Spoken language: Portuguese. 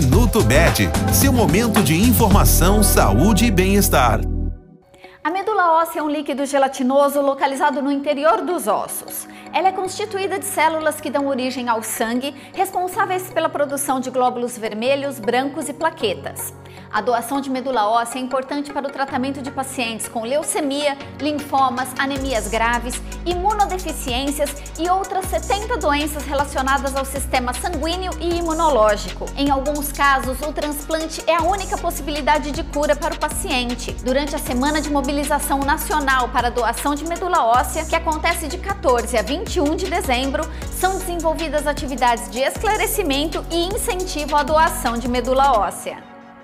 Minuto Med, seu momento de informação, saúde e bem-estar. A medula óssea é um líquido gelatinoso localizado no interior dos ossos. Ela é constituída de células que dão origem ao sangue, responsáveis pela produção de glóbulos vermelhos, brancos e plaquetas. A doação de medula óssea é importante para o tratamento de pacientes com leucemia, linfomas, anemias graves, imunodeficiências e outras 70 doenças relacionadas ao sistema sanguíneo e imunológico. Em alguns casos, o transplante é a única possibilidade de cura para o paciente. Durante a semana de mobilização nacional para a doação de medula óssea, que acontece de 14 a 21 de dezembro, são desenvolvidas atividades de esclarecimento e incentivo à doação de medula óssea.